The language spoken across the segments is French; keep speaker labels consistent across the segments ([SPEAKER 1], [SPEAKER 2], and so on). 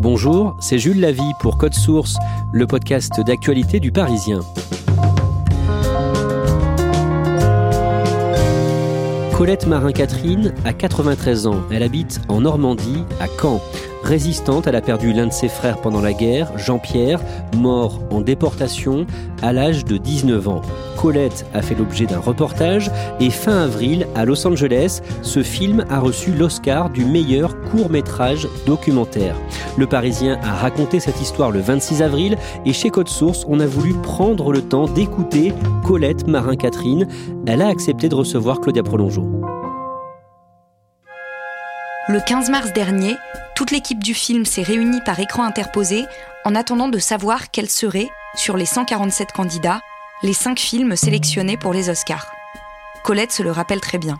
[SPEAKER 1] Bonjour, c'est Jules Lavie pour Code Source, le podcast d'actualité du Parisien. Colette Marin-Catherine a 93 ans. Elle habite en Normandie, à Caen. Résistante, elle a perdu l'un de ses frères pendant la guerre, Jean-Pierre, mort en déportation à l'âge de 19 ans. Colette a fait l'objet d'un reportage et fin avril, à Los Angeles, ce film a reçu l'Oscar du meilleur court-métrage documentaire. Le Parisien a raconté cette histoire le 26 avril et chez Code Source, on a voulu prendre le temps d'écouter Colette Marin-Catherine. Elle a accepté de recevoir Claudia Prolongeau.
[SPEAKER 2] Le 15 mars dernier, toute l'équipe du film s'est réunie par écran interposé en attendant de savoir quels seraient, sur les 147 candidats, les 5 films sélectionnés pour les Oscars. Colette se le rappelle très bien.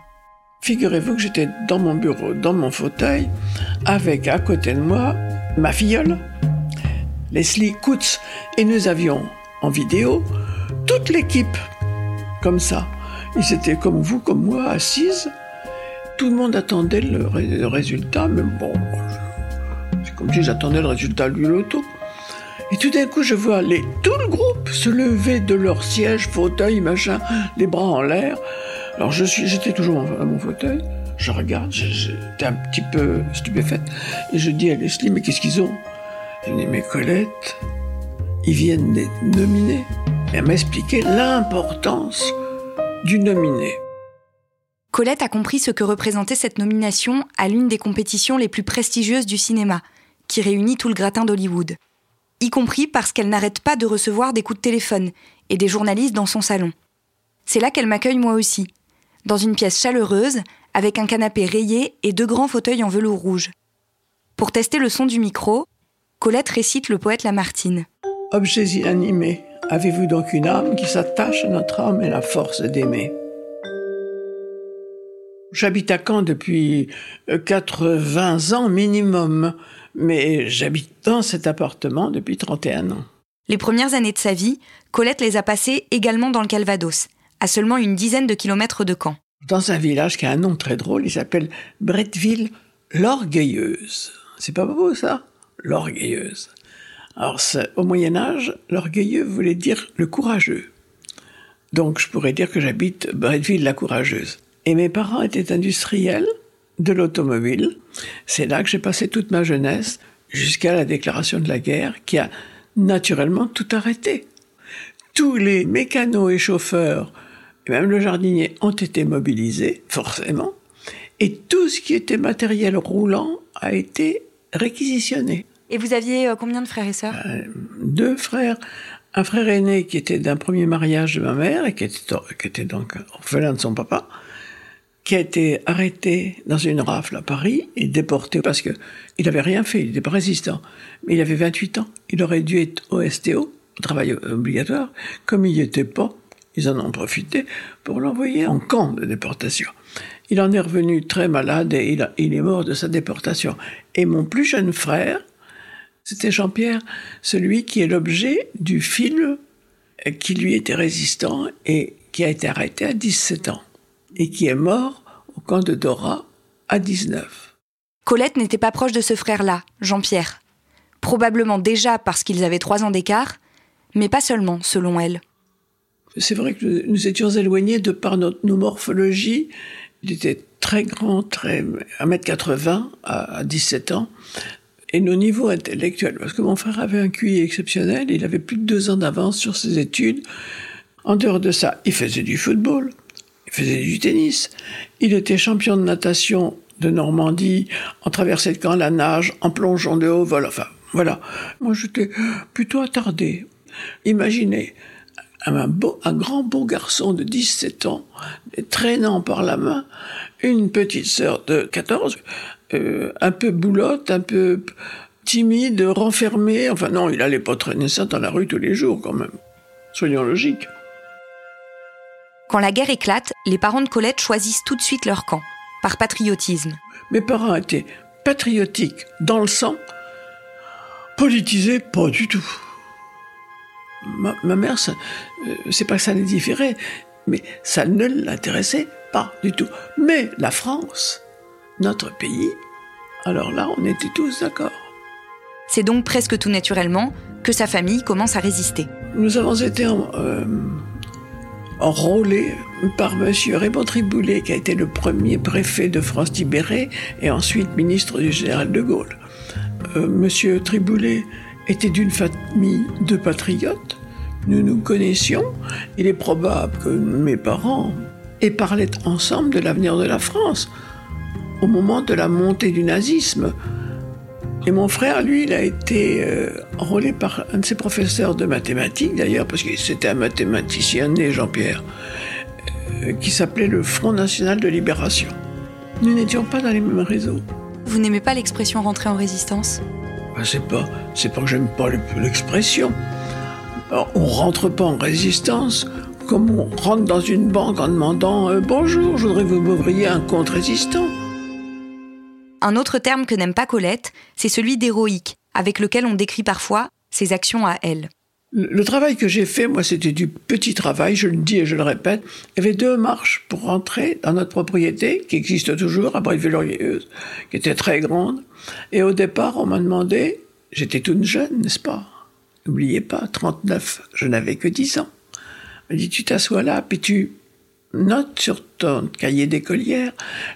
[SPEAKER 3] Figurez-vous que j'étais dans mon bureau, dans mon fauteuil, avec à côté de moi ma filleule, Leslie Kutz, et nous avions en vidéo toute l'équipe, comme ça. Ils étaient comme vous, comme moi, assises tout le monde attendait le, résultat, mais bon, c'est comme si j'attendais le résultat du loto. Et tout d'un coup, je vois les, tout le groupe se lever de leur siège, fauteuil, machin, les bras en l'air. Alors j'étais toujours à mon fauteuil. Je regarde, j'étais un petit peu stupéfaite. Et je dis à Leslie, mais qu'est-ce qu'ils ont? Elle dit, mais Colette, ils viennent d'être nominés. Et elle m'a expliqué l'importance du nominé.
[SPEAKER 2] Colette a compris ce que représentait cette nomination à l'une des compétitions les plus prestigieuses du cinéma, qui réunit tout le gratin d'Hollywood. Y compris parce qu'elle n'arrête pas de recevoir des coups de téléphone et des journalistes dans son salon. C'est là qu'elle m'accueille moi aussi, dans une pièce chaleureuse, avec un canapé rayé et deux grands fauteuils en velours rouge. Pour tester le son du micro, Colette récite le poète Lamartine.
[SPEAKER 3] Objets inanimés, avez-vous donc une âme qui s'attache à notre âme et la force d'aimer? J'habite à Caen depuis 80 euh, ans minimum, mais j'habite dans cet appartement depuis 31 ans.
[SPEAKER 2] Les premières années de sa vie, Colette les a passées également dans le Calvados, à seulement une dizaine de kilomètres de Caen.
[SPEAKER 3] Dans un village qui a un nom très drôle, il s'appelle Bretteville l'Orgueilleuse. C'est pas beau ça? L'Orgueilleuse. Alors, au Moyen Âge, l'orgueilleux voulait dire le courageux. Donc, je pourrais dire que j'habite Bretteville la Courageuse. Et mes parents étaient industriels de l'automobile. C'est là que j'ai passé toute ma jeunesse jusqu'à la déclaration de la guerre qui a naturellement tout arrêté. Tous les mécanos et chauffeurs, et même le jardinier, ont été mobilisés, forcément, et tout ce qui était matériel roulant a été réquisitionné.
[SPEAKER 2] Et vous aviez euh, combien de frères et sœurs? Euh,
[SPEAKER 3] Deux frères. Un frère aîné qui était d'un premier mariage de ma mère et qui était, qui était donc orphelin de son papa, qui a été arrêté dans une rafle à Paris et déporté parce que il n'avait rien fait, il n'était pas résistant. Mais il avait 28 ans. Il aurait dû être au STO, au travail obligatoire. Comme il n'y était pas, ils en ont profité pour l'envoyer en camp de déportation. Il en est revenu très malade et il, est mort de sa déportation. Et mon plus jeune frère, c'était Jean-Pierre, celui qui est l'objet du film qui lui était résistant et qui a été arrêté à 17 ans et qui est mort au camp de Dora à 19.
[SPEAKER 2] Colette n'était pas proche de ce frère-là, Jean-Pierre. Probablement déjà parce qu'ils avaient trois ans d'écart, mais pas seulement, selon elle.
[SPEAKER 3] C'est vrai que nous étions éloignés de par notre, nos morphologies. Il était très grand, très 1m80 à 17 ans. Et nos niveaux intellectuels, parce que mon frère avait un QI exceptionnel, il avait plus de deux ans d'avance sur ses études. En dehors de ça, il faisait du football, il faisait du tennis, il était champion de natation de Normandie, en traversée de camp, la nage, en plongeon de haut vol, enfin, voilà. Moi, j'étais plutôt attardé. Imaginez, un, beau, un grand beau garçon de 17 ans, traînant par la main une petite sœur de 14, euh, un peu boulotte, un peu timide, renfermée. Enfin non, il allait pas traîner ça dans la rue tous les jours quand même. Soyons logiques.
[SPEAKER 2] Quand la guerre éclate, les parents de Colette choisissent tout de suite leur camp, par patriotisme.
[SPEAKER 3] Mes parents étaient patriotiques dans le sang, politisés pas du tout. Ma, mère, euh, c'est pas que ça les différait, mais ça ne l'intéressait pas du tout. Mais la France, notre pays, alors là, on était tous d'accord.
[SPEAKER 2] C'est donc presque tout naturellement que sa famille commence à résister.
[SPEAKER 3] Nous avons été euh, enrôlés par M. Raymond Triboulet, qui a été le premier préfet de France libérée et ensuite ministre du général de Gaulle. Euh, M. Triboulet était d'une famille de patriotes. Nous nous connaissions. Il est probable que mes parents aient parlé ensemble de l'avenir de la France au moment de la montée du nazisme. Et mon frère, lui, il a été euh, enrôlé par un de ses professeurs de mathématiques, d'ailleurs, parce que c'était un mathématicien né, Jean-Pierre, euh, qui s'appelait le Front National de Libération. Nous n'étions pas dans les mêmes réseaux.
[SPEAKER 2] Vous n'aimez pas l'expression rentrer en résistance?
[SPEAKER 3] C'est pas, c'est pas que j'aime pas l'expression. On rentre pas en résistance comme on rentre dans une banque en demandant euh, Bonjour, je voudrais vous m'ouvriez un compte résistant.
[SPEAKER 2] Un autre terme que n'aime pas Colette, c'est celui d'héroïque, avec lequel on décrit parfois ses actions à elle.
[SPEAKER 3] Le travail que j'ai fait, moi, c'était du petit travail, je le dis et je le répète. Il y avait deux marches pour rentrer dans notre propriété, qui existe toujours, à Brive-Laurieuse, qui était très grande. Et au départ, on m'a demandé, j'étais toute jeune, n'est-ce pas? N'oubliez pas, 39, je n'avais que 10 ans. On m'a dit, tu t'assois là, puis tu Note sur ton cahier d'écolière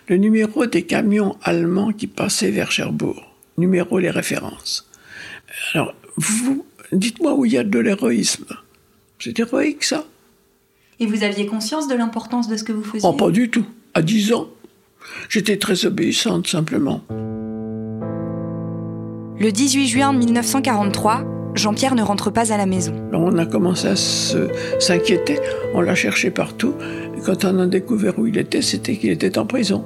[SPEAKER 3] le numéro des camions allemands qui passaient vers Cherbourg. Numéro, les références. Alors, vous, dites-moi où il y a de l'héroïsme. C'est héroïque, ça.
[SPEAKER 2] Et vous aviez conscience de l'importance de ce que vous faisiez?
[SPEAKER 3] Oh, pas du tout. À 10 ans. J'étais très obéissante, simplement.
[SPEAKER 2] Le 18 juin 1943, Jean-Pierre ne rentre pas à la maison.
[SPEAKER 3] on a commencé à s'inquiéter, on l'a cherché partout. Et quand on a découvert où il était, c'était qu'il était en prison.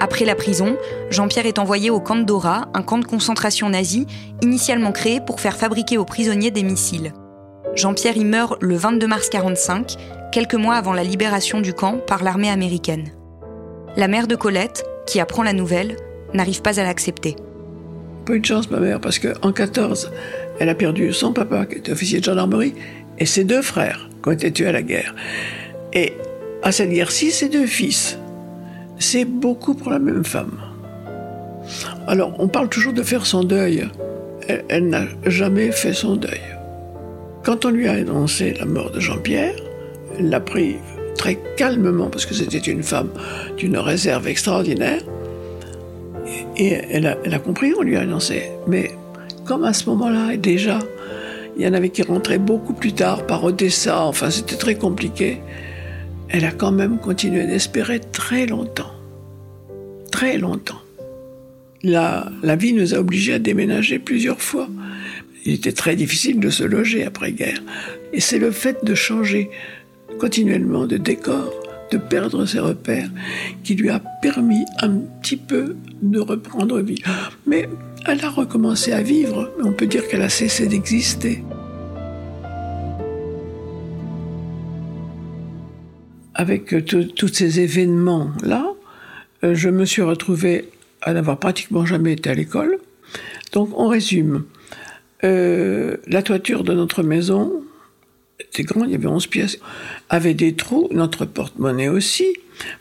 [SPEAKER 2] Après la prison, Jean-Pierre est envoyé au camp de Dora, un camp de concentration nazi, initialement créé pour faire fabriquer aux prisonniers des missiles. Jean-Pierre y meurt le 22 mars 1945, quelques mois avant la libération du camp par l'armée américaine. La mère de Colette, qui apprend la nouvelle, n'arrive pas à l'accepter.
[SPEAKER 3] Pas eu de chance, ma mère, parce qu'en 14, elle a perdu son papa, qui était officier de gendarmerie, et ses deux frères, qui ont été tués à la guerre. Et à cette guerre-ci, ses deux fils. C'est beaucoup pour la même femme. Alors, on parle toujours de faire son deuil. Elle, n'a jamais fait son deuil. Quand on lui a annoncé la mort de Jean-Pierre, elle l'a pris très calmement, parce que c'était une femme d'une réserve extraordinaire. Et elle a, elle a compris, on lui a annoncé. Mais comme à ce moment-là, déjà, il y en avait qui rentraient beaucoup plus tard par Odessa, enfin c'était très compliqué, elle a quand même continué d'espérer très longtemps. Très longtemps. La, la vie nous a obligés à déménager plusieurs fois. Il était très difficile de se loger après-guerre. Et c'est le fait de changer continuellement de décor, de perdre ses repères, qui lui a permis un petit peu de reprendre vie. Mais elle a recommencé à vivre, on peut dire qu'elle a cessé d'exister. Avec tous ces événements-là, euh, je me suis retrouvée à n'avoir pratiquement jamais été à l'école. Donc on résume. Euh, la toiture de notre maison était grande, il y avait 11 pièces, avait des trous, notre porte-monnaie aussi.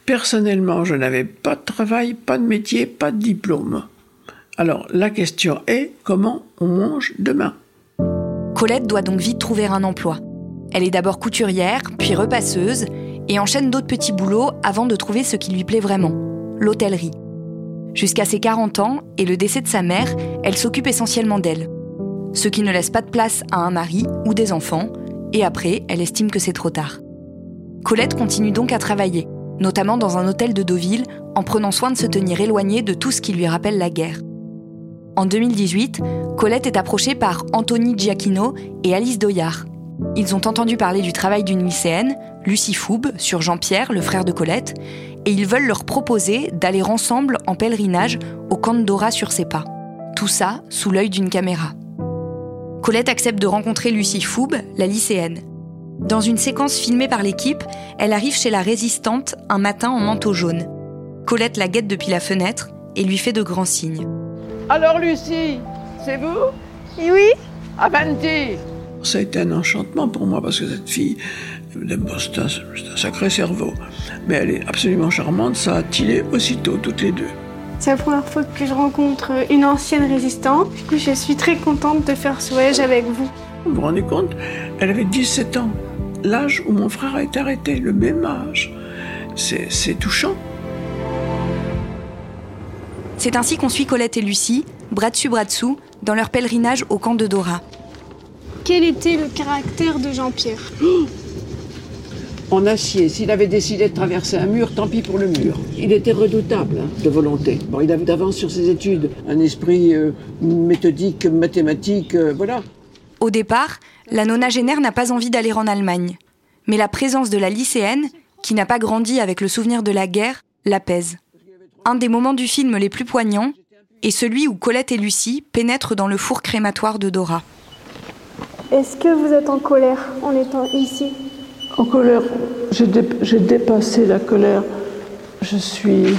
[SPEAKER 3] Personnellement, je n'avais pas de travail, pas de métier, pas de diplôme. Alors la question est comment on mange demain?
[SPEAKER 2] Colette doit donc vite trouver un emploi. Elle est d'abord couturière, puis repasseuse, et enchaîne d'autres petits boulots avant de trouver ce qui lui plaît vraiment, l'hôtellerie. Jusqu'à ses 40 ans et le décès de sa mère, elle s'occupe essentiellement d'elle. Ce qui ne laisse pas de place à un mari ou des enfants, et après, elle estime que c'est trop tard. Colette continue donc à travailler, notamment dans un hôtel de Deauville, en prenant soin de se tenir éloignée de tout ce qui lui rappelle la guerre. En 2018, Colette est approchée par Anthony Giacchino et Alice Doyard. Ils ont entendu parler du travail d'une lycéenne, Lucie Foube, sur Jean-Pierre, le frère de Colette, et ils veulent leur proposer d'aller ensemble en pèlerinage au camp de Dora sur ses pas. Tout ça sous l'œil d'une caméra. Colette accepte de rencontrer Lucie Foube, la lycéenne. Dans une séquence filmée par l'équipe, elle arrive chez la résistante un matin en manteau jaune. Colette la guette depuis la fenêtre et lui fait de grands signes.
[SPEAKER 3] Alors Lucie, c'est vous?
[SPEAKER 4] Oui.
[SPEAKER 3] Avanti Ça a été un enchantement pour moi parce que cette fille, c'est un, un sacré cerveau. Mais elle est absolument charmante, ça a tilé aussitôt, toutes les deux.
[SPEAKER 4] C'est la première fois que je rencontre une ancienne résistante. Du coup, je suis très contente de faire ce voyage avec vous.
[SPEAKER 3] Vous vous rendez compte? Elle avait 17 ans, l'âge où mon frère a été arrêté, le même âge. C'est touchant.
[SPEAKER 2] C'est ainsi qu'on suit Colette et Lucie, bras dessus bras dessous, dans leur pèlerinage au camp de Dora.
[SPEAKER 4] Quel était le caractère de Jean-Pierre?
[SPEAKER 5] En acier, s'il avait décidé de traverser un mur, tant pis pour le mur. Il était redoutable hein, de volonté. Bon, il avait d'avance sur ses études, un esprit euh, méthodique, mathématique, euh, voilà.
[SPEAKER 2] Au départ, la nonagénaire n'a pas envie d'aller en Allemagne. Mais la présence de la lycéenne, qui n'a pas grandi avec le souvenir de la guerre, l'apaise. Un des moments du film les plus poignants est celui où Colette et Lucie pénètrent dans le four crématoire de Dora.
[SPEAKER 4] Est-ce que vous êtes en colère en étant ici?
[SPEAKER 3] En colère, j'ai dé j'ai dépassé la colère. Je suis.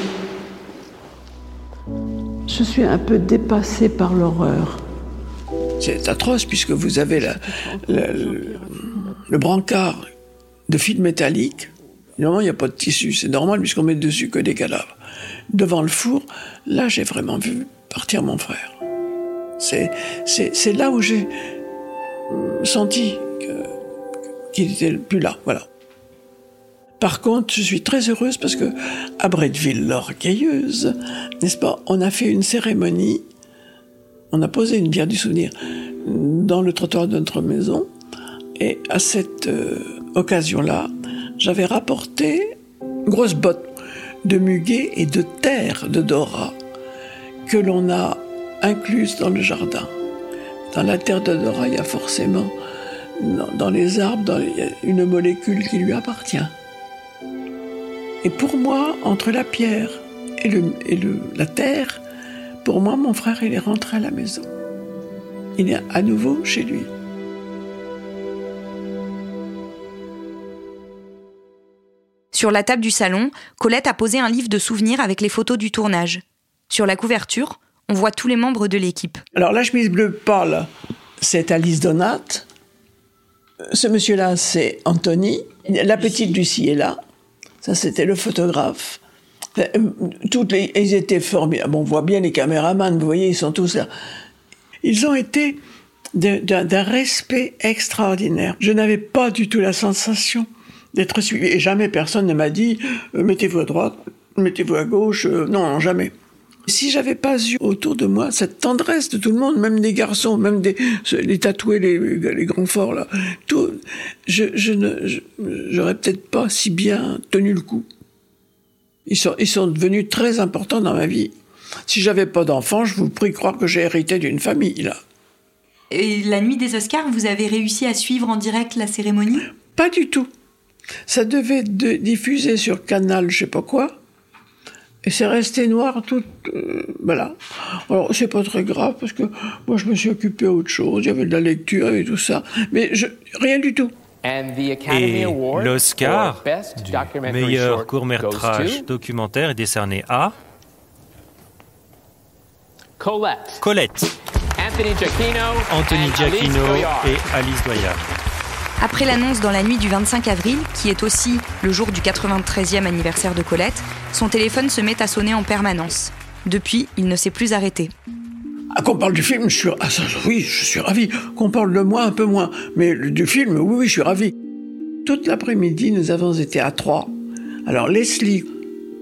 [SPEAKER 3] Je suis un peu dépassée par l'horreur. C'est atroce puisque vous avez le, brancard de fil métallique. Normalement, il n'y a pas de tissu, c'est normal puisqu'on met dessus que des cadavres. Devant le four, là, j'ai vraiment vu partir mon frère. C'est là où j'ai senti que- qu'il était plus là, voilà. Par contre, je suis très heureuse parce que à Bretteville, l'orgueilleuse, n'est-ce pas, on a fait une cérémonie, on a posé une bière du souvenir dans le trottoir de notre maison, et à cette euh, occasion-là, j'avais rapporté une grosse botte de muguet et de terre de Dora que l'on a incluse dans le jardin. Dans la terre de Dora, il y a forcément, dans, les arbres, dans une molécule qui lui appartient. Et pour moi, entre la pierre et, le, et le- la terre, pour moi, mon frère, il est rentré à la maison. Il est à nouveau chez lui.
[SPEAKER 2] Sur la table du salon, Colette a posé un livre de souvenirs avec les photos du tournage. Sur la couverture, on voit tous les membres de l'équipe.
[SPEAKER 3] Alors, la chemise bleue pâle, c'est Alice Donat. Ce monsieur-là, c'est Anthony. La petite Lucie est là. Ça, c'était le photographe. Euh, Toutes les, ils étaient formidables. On voit bien les caméramans, vous voyez, ils sont tous là. Ils ont été d'un respect extraordinaire. Je n'avais pas du tout la sensation d'être suivi. Et jamais personne ne m'a dit euh, mettez-vous à droite, mettez-vous à gauche. Euh, non, jamais. Si j'avais pas eu autour de moi cette tendresse de tout le monde, même des garçons, même des les tatoués, les, les grands forts là, tout, je, je ne, j'aurais peut-être pas si bien tenu le coup. Ils sont, ils sont devenus très importants dans ma vie. Si j'avais pas d'enfants, je vous prie de croire que j'ai hérité d'une famille là.
[SPEAKER 2] Et la nuit des Oscars, vous avez réussi à suivre en direct la cérémonie?
[SPEAKER 3] Pas du tout. Ça devait être de- diffuser sur Canal, je sais pas quoi. Et c'est resté noir tout. euh, voilà. Alors, c'est pas très grave parce que moi, je me suis occupé autre chose. Il y avait de la lecture et tout ça. Mais je, rien du tout.
[SPEAKER 6] Et l'Oscar du meilleur court-métrage documentaire est décerné à
[SPEAKER 7] Colette.
[SPEAKER 6] Colette,
[SPEAKER 7] Anthony Giacchino.
[SPEAKER 6] Anthony Giacchino et Alice Doyard.
[SPEAKER 2] Après l'annonce dans la nuit du 25 avril, qui est aussi le jour du 93e anniversaire de Colette, son téléphone se met à sonner en permanence. Depuis, il ne s'est plus arrêté.
[SPEAKER 3] Ah, qu'on parle du film, je suis. Ah, ça, oui, je suis ravi. Qu'on parle de moi, un peu moins. Mais du film, oui, oui, je suis ravi. Toute l'après-midi, nous avons été à trois. Alors, Leslie,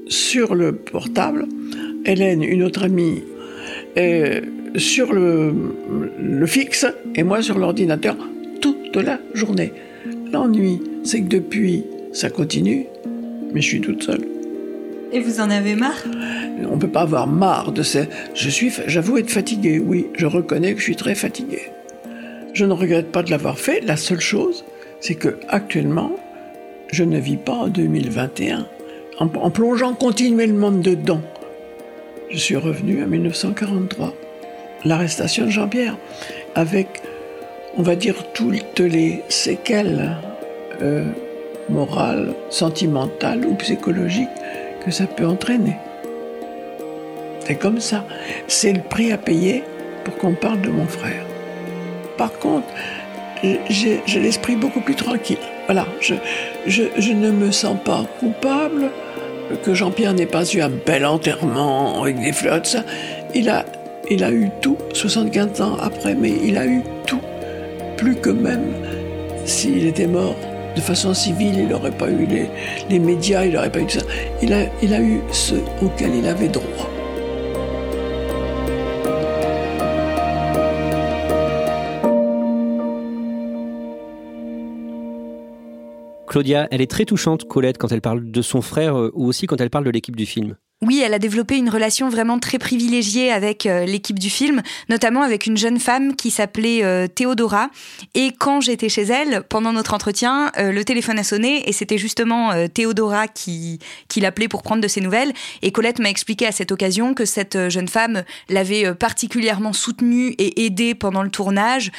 [SPEAKER 3] sur le portable, Hélène, une autre amie, sur le, le fixe et moi sur l'ordinateur toute la journée. L'ennui, c'est que depuis, ça continue, mais je suis toute seule.
[SPEAKER 2] Et vous en avez marre?
[SPEAKER 3] On ne peut pas avoir marre de ça. Je suis, j'avoue être fatigué, oui, je reconnais que je suis très fatigué. Je ne regrette pas de l'avoir fait. La seule chose, c'est que actuellement, je ne vis pas en 2021 en, en plongeant continuellement dedans. Je suis revenu en 1943, l'arrestation de Jean-Pierre, avec, on va dire, toutes les séquelles euh, morales, sentimentales ou psychologiques que ça peut entraîner. C'est comme ça. C'est le prix à payer pour qu'on parle de mon frère. Par contre, j'ai l'esprit beaucoup plus tranquille. Voilà, je, je, ne me sens pas coupable que Jean-Pierre n'ait pas eu un bel enterrement avec des ça. Il a, il a eu tout, 75 ans après, mais il a eu tout. Plus que même s'il était mort de façon civile, il n'aurait pas eu les, médias, il n'aurait pas eu ça. Il a, il a eu ce auquel il avait droit.
[SPEAKER 1] Claudia, elle est très touchante, Colette, quand elle parle de son frère euh, ou aussi quand elle parle de l'équipe du film.
[SPEAKER 2] Oui, elle a développé une relation vraiment très privilégiée avec euh, l'équipe du film, notamment avec une jeune femme qui s'appelait euh, Théodora. Et quand j'étais chez elle, pendant notre entretien, euh, le téléphone a sonné et c'était justement Théodora qui, qui l'appelait pour prendre de ses nouvelles. Et Colette m'a expliqué à cette occasion que cette jeune femme l'avait particulièrement soutenue et aidée pendant le tournage,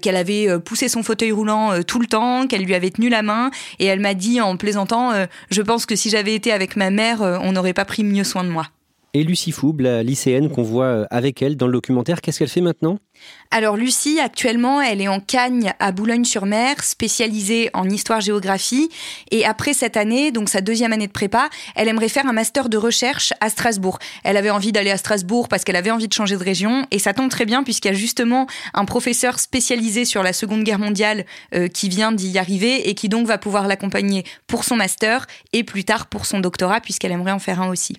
[SPEAKER 2] qu'elle avait poussé son fauteuil roulant tout le temps, qu'elle lui avait tenu la main. Et elle m'a dit en plaisantant, je pense que si j'avais été avec ma mère, on n'aurait pas pris mieux soin de moi.
[SPEAKER 1] Et Lucie Foub, la lycéenne qu'on voit euh, avec elle dans le documentaire, qu'est-ce qu'elle fait maintenant?
[SPEAKER 2] Alors Lucie, actuellement, elle est en Cagne à Boulogne-sur-Mer, spécialisée en histoire-géographie. Et après cette année, donc sa deuxième année de prépa, elle aimerait faire un master de recherche à Strasbourg. Elle avait envie d'aller à Strasbourg parce qu'elle avait envie de changer de région. Et ça tombe très bien puisqu'il y a justement un professeur spécialisé sur la Seconde Guerre mondiale euh, qui vient d'y arriver et qui donc va pouvoir l'accompagner pour son master et plus tard pour son doctorat puisqu'elle aimerait en faire un aussi.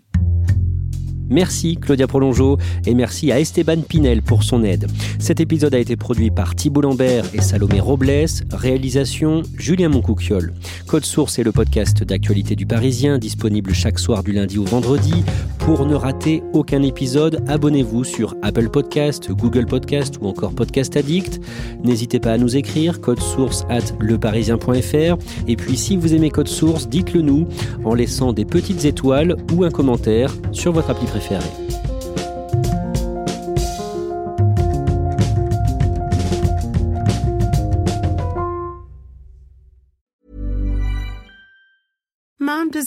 [SPEAKER 1] Merci Claudia Prolongeau et merci à Esteban Pinel pour son aide. Cet épisode a été produit par Thibault Lambert et Salomé Robles, réalisation Julien Moncouquiol. Code Source est le podcast d'actualité du Parisien, disponible chaque soir du lundi au vendredi. Pour ne rater aucun épisode, abonnez-vous sur Apple Podcast, Google Podcast ou encore Podcast Addict. N'hésitez pas à nous écrire code source at leparisien.fr. Et puis si vous aimez Code Source, dites-le nous en laissant des petites étoiles ou un commentaire sur votre appli préférée.
[SPEAKER 8] Mom